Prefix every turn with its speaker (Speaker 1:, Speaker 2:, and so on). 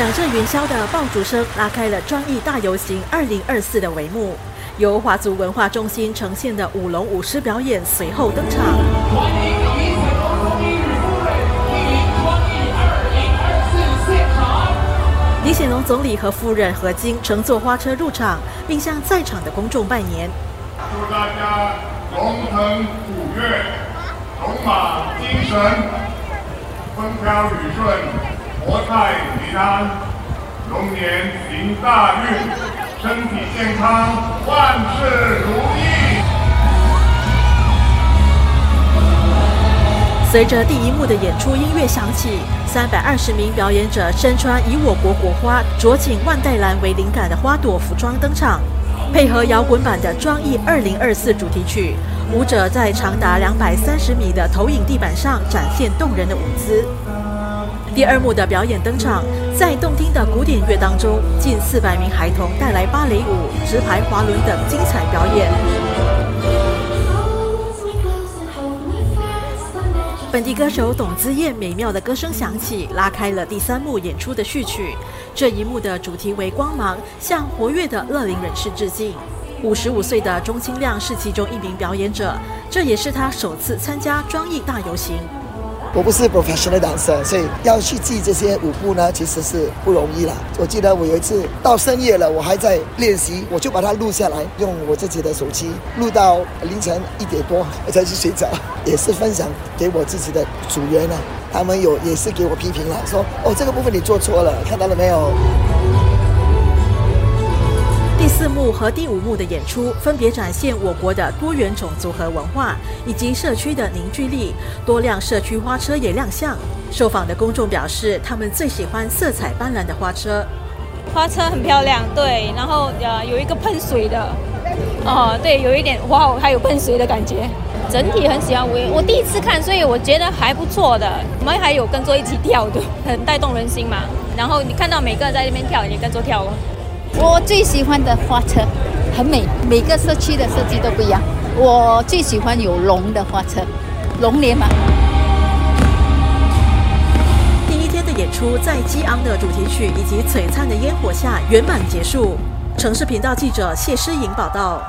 Speaker 1: 响彻云霄的爆竹声，拉开了专义大游行二零二四的帷幕。由华族文化中心呈现的舞龙舞狮表演随后登场。李显龙总理和夫人何晶乘坐花车入场，并向在场的公众拜年。
Speaker 2: 祝大家龙腾虎跃，龙马精神，风调雨顺，国泰民安，龙年行大运，身体健康，万事如意。
Speaker 1: 随着第一幕的演出音乐响起，三百二十名表演者身穿以我国国花卓锦万代兰为灵感的花朵服装登场，配合摇滚版的《庄艺二零二四》主题曲，舞者在长达两百三十米的投影地板上展现动人的舞姿。第二幕的表演登场，在动听的古典乐当中，近四百名孩童带来芭蕾舞、直排滑轮等精彩表演。本地歌手董姿燕美妙的歌声响起，拉开了第三幕演出的序曲。这一幕的主题为“光芒”，向活跃的乐龄人士致敬。五十五岁的钟清亮是其中一名表演者，这也是他首次参加庄艺大游行。
Speaker 3: 我不是 professional dancer，所以要去记这些舞步呢，其实是不容易了。我记得我有一次到深夜了，我还在练习，我就把它录下来，用我自己的手机录到凌晨一点多我才去睡着，也是分享给我自己的组员呢。他们有也是给我批评了，说哦这个部分你做错了，看到了没有？
Speaker 1: 四幕和第五幕的演出分别展现我国的多元种族和文化，以及社区的凝聚力。多辆社区花车也亮相。受访的公众表示，他们最喜欢色彩斑斓的花车。
Speaker 4: 花车很漂亮，对，然后呃有一个喷水的，哦，对，有一点哇，还有喷水的感觉。整体很喜欢，我我第一次看，所以我觉得还不错的。我们还有跟着一起跳的，很带动人心嘛。然后你看到每个人在那边跳，你跟着跳哦。
Speaker 5: 我最喜欢的花车很美，每个社区的设计都不一样。我最喜欢有龙的花车，龙年嘛。
Speaker 1: 第一天的演出在激昂的主题曲以及璀璨的烟火下圆满结束。城市频道记者谢诗颖报道。